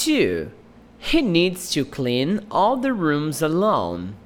2. He needs to clean all the rooms alone.